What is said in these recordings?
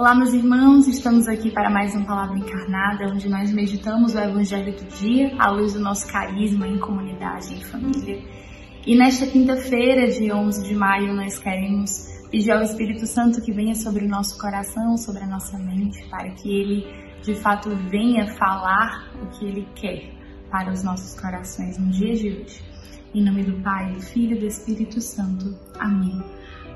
Olá, meus irmãos, estamos aqui para mais uma Palavra Encarnada, onde nós meditamos o Evangelho do dia à luz do nosso carisma em comunidade e família. E nesta quinta-feira, dia 11 de maio, nós queremos pedir ao Espírito Santo que venha sobre o nosso coração, sobre a nossa mente, para que ele de fato venha falar o que ele quer para os nossos corações no dia de hoje. Em nome do Pai, do Filho e do Espírito Santo. Amém.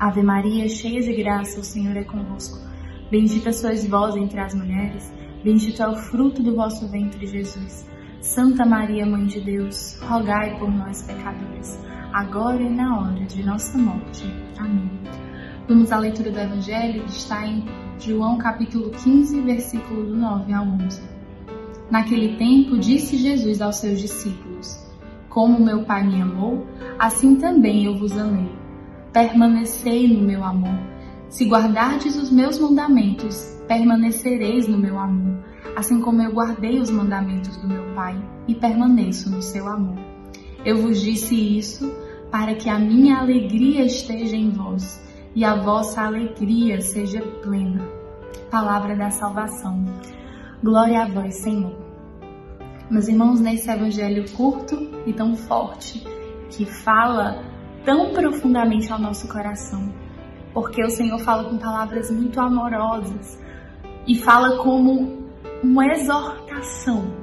Ave Maria, cheia de graça, o Senhor é convosco. Bendita sois vós entre as mulheres, bendito é o fruto do vosso ventre, Jesus. Santa Maria, Mãe de Deus, rogai por nós, pecadores, agora e na hora de nossa morte. Amém. Vamos à leitura do Evangelho, que está em João capítulo 15, versículo do 9 ao 11. Naquele tempo, disse Jesus aos seus discípulos: Como meu Pai me amou, assim também eu vos amei permanecei no meu amor. Se guardardes os meus mandamentos, permanecereis no meu amor, assim como eu guardei os mandamentos do meu Pai e permaneço no seu amor. Eu vos disse isso para que a minha alegria esteja em vós e a vossa alegria seja plena. Palavra da salvação. Glória a vós, Senhor. Meus irmãos, nesse evangelho curto e tão forte, que fala tão profundamente ao nosso coração, porque o Senhor fala com palavras muito amorosas e fala como uma exortação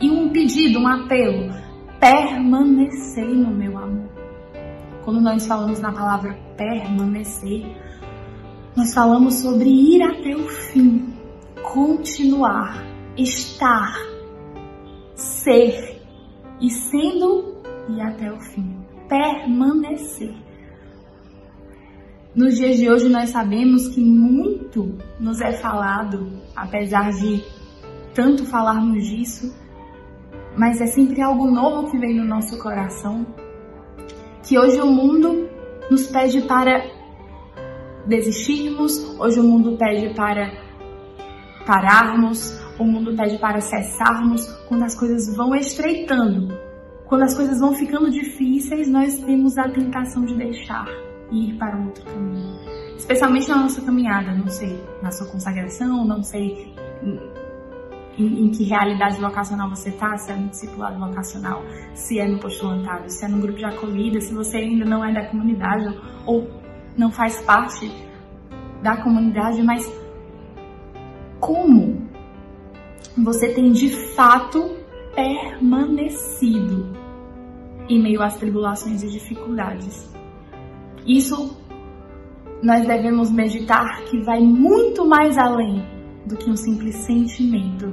e um pedido, um apelo: permanecer no meu amor. Quando nós falamos na palavra permanecer, nós falamos sobre ir até o fim, continuar, estar, ser e sendo e até o fim permanecer. Nos dias de hoje nós sabemos que muito nos é falado, apesar de tanto falarmos disso, mas é sempre algo novo que vem no nosso coração. Que hoje o mundo nos pede para desistirmos, hoje o mundo pede para pararmos, o mundo pede para cessarmos quando as coisas vão estreitando quando as coisas vão ficando difíceis, nós temos a tentação de deixar ir para outro caminho. Especialmente na nossa caminhada, não sei, na sua consagração, não sei em, em que realidade vocacional você está, se é no discipulado vocacional, se é no postulantário, se é no grupo de acolhida, se você ainda não é da comunidade ou não faz parte da comunidade, mas como você tem de fato permanecido em meio às tribulações e dificuldades. Isso nós devemos meditar que vai muito mais além do que um simples sentimento.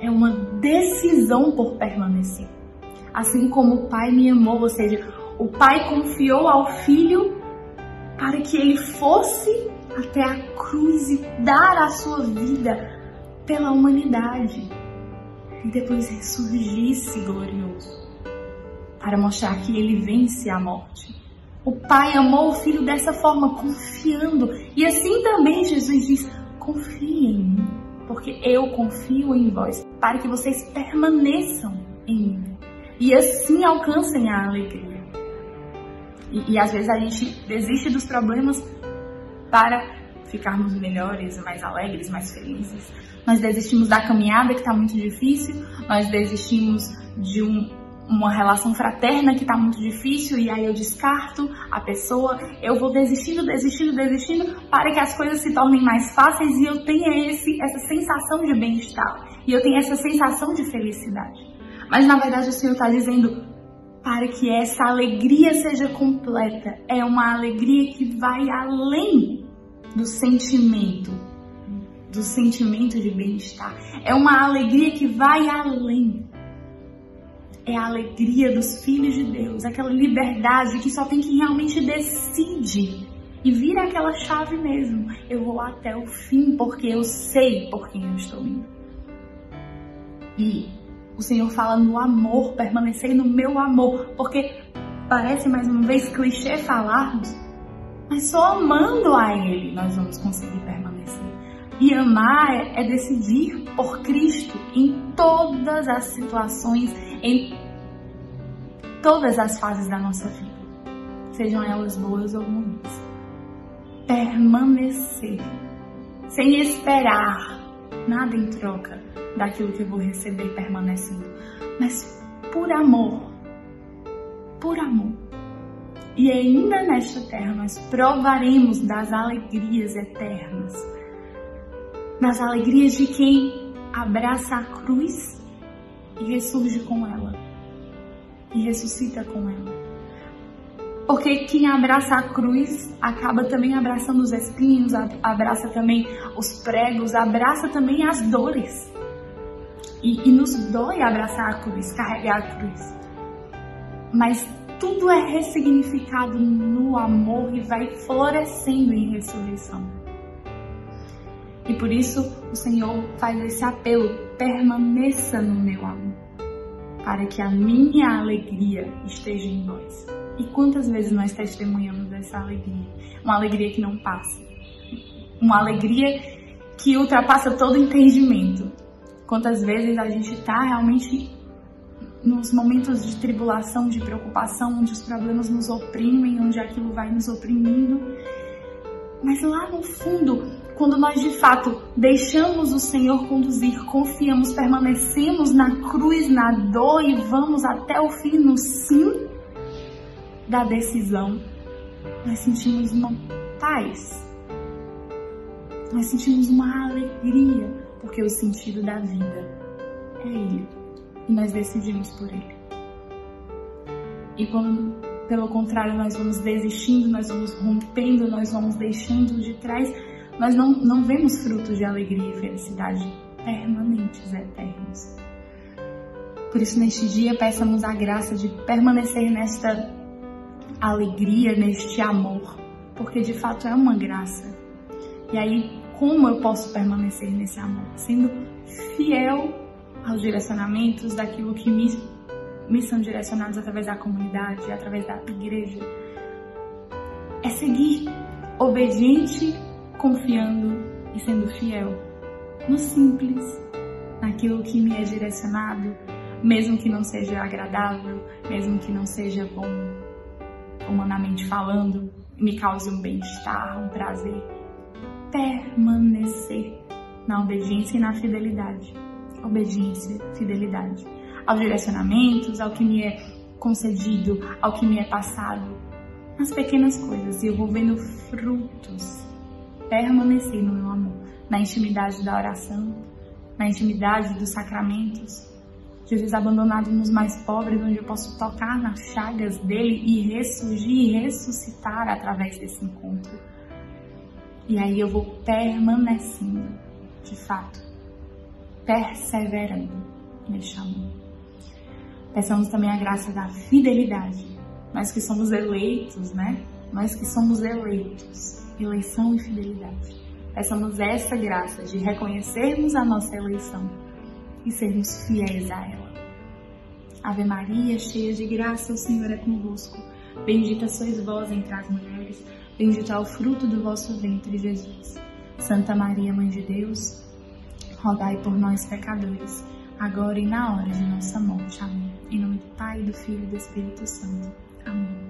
É uma decisão por permanecer. Assim como o Pai me amou, ou seja, o Pai confiou ao Filho para que ele fosse até a cruz e dar a sua vida pela humanidade e depois ressurgisse glorioso para mostrar que ele vence a morte. O Pai amou o Filho dessa forma, confiando. E assim também Jesus diz: confiem em mim, porque eu confio em vós, para que vocês permaneçam em mim. E assim alcancem a alegria. E, e às vezes a gente desiste dos problemas para ficarmos melhores, mais alegres, mais felizes. Nós desistimos da caminhada que está muito difícil, nós desistimos de um, uma relação fraterna que está muito difícil e aí eu descarto a pessoa, eu vou desistindo, desistindo, desistindo para que as coisas se tornem mais fáceis e eu tenha esse, essa sensação de bem-estar e eu tenha essa sensação de felicidade. Mas na verdade o Senhor está dizendo para que essa alegria seja completa, é uma alegria que vai além do sentimento, do sentimento de bem-estar. É uma alegria que vai além é a alegria dos filhos de Deus, aquela liberdade que só tem quem realmente decide e vira aquela chave mesmo. Eu vou até o fim porque eu sei por quem eu estou indo. E o Senhor fala no amor, permanecer no meu amor, porque parece mais uma vez clichê falarmos, mas só amando a Ele nós vamos conseguir permanecer. E amar é decidir por Cristo em todas as situações, em todas as fases da nossa vida, sejam elas boas ou ruins. Permanecer, sem esperar nada em troca daquilo que eu vou receber permanecendo, mas por amor, por amor. E ainda nesta terra nós provaremos das alegrias eternas, das alegrias de quem abraça a cruz e ressurge com ela e ressuscita com ela. Porque quem abraça a cruz acaba também abraçando os espinhos, abraça também os pregos, abraça também as dores. E, e nos dói abraçar a cruz, carregar a cruz. Mas tudo é ressignificado no amor e vai florescendo em ressurreição. E por isso o Senhor faz esse apelo: permaneça no meu amor para que a minha alegria esteja em nós. E quantas vezes nós testemunhamos dessa alegria? Uma alegria que não passa. Uma alegria que ultrapassa todo entendimento. Quantas vezes a gente está realmente nos momentos de tribulação, de preocupação, onde os problemas nos oprimem, onde aquilo vai nos oprimindo. Mas lá no fundo, quando nós de fato deixamos o Senhor conduzir, confiamos, permanecemos na cruz, na dor e vamos até o fim no sim da decisão, nós sentimos uma paz, nós sentimos uma alegria, porque o sentido da vida é Ele. E nós decidimos por Ele. E quando, pelo contrário, nós vamos desistindo, nós vamos rompendo, nós vamos deixando de trás nós não, não vemos frutos de alegria e felicidade permanentes, eternos. Por isso, neste dia, peçamos a graça de permanecer nesta alegria, neste amor, porque de fato é uma graça. E aí, como eu posso permanecer nesse amor? Sendo fiel aos direcionamentos daquilo que me, me são direcionados através da comunidade, através da igreja. É seguir obediente confiando e sendo fiel no simples, naquilo que me é direcionado, mesmo que não seja agradável, mesmo que não seja bom, humanamente falando, me cause um bem-estar, um prazer. Permanecer na obediência e na fidelidade. Obediência, fidelidade. Aos direcionamentos, ao que me é concedido, ao que me é passado. Nas pequenas coisas. E eu vou vendo frutos permanecer no meu amor, na intimidade da oração, na intimidade dos sacramentos. Jesus abandonado nos mais pobres, onde eu posso tocar nas chagas dele e ressurgir e ressuscitar através desse encontro. E aí eu vou permanecendo, de fato, perseverando neste amor. Peçamos também a graça da fidelidade. Nós que somos eleitos, né? Nós que somos eleitos eleição e fidelidade. Peçamos essa graça de reconhecermos a nossa eleição e sermos fiéis a ela. Ave Maria, cheia de graça, o Senhor é convosco. Bendita sois vós entre as mulheres, bendito é o fruto do vosso ventre, Jesus. Santa Maria, Mãe de Deus, rogai por nós, pecadores, agora e na hora de nossa morte. Amém. Em nome do Pai, do Filho e do Espírito Santo. Amém.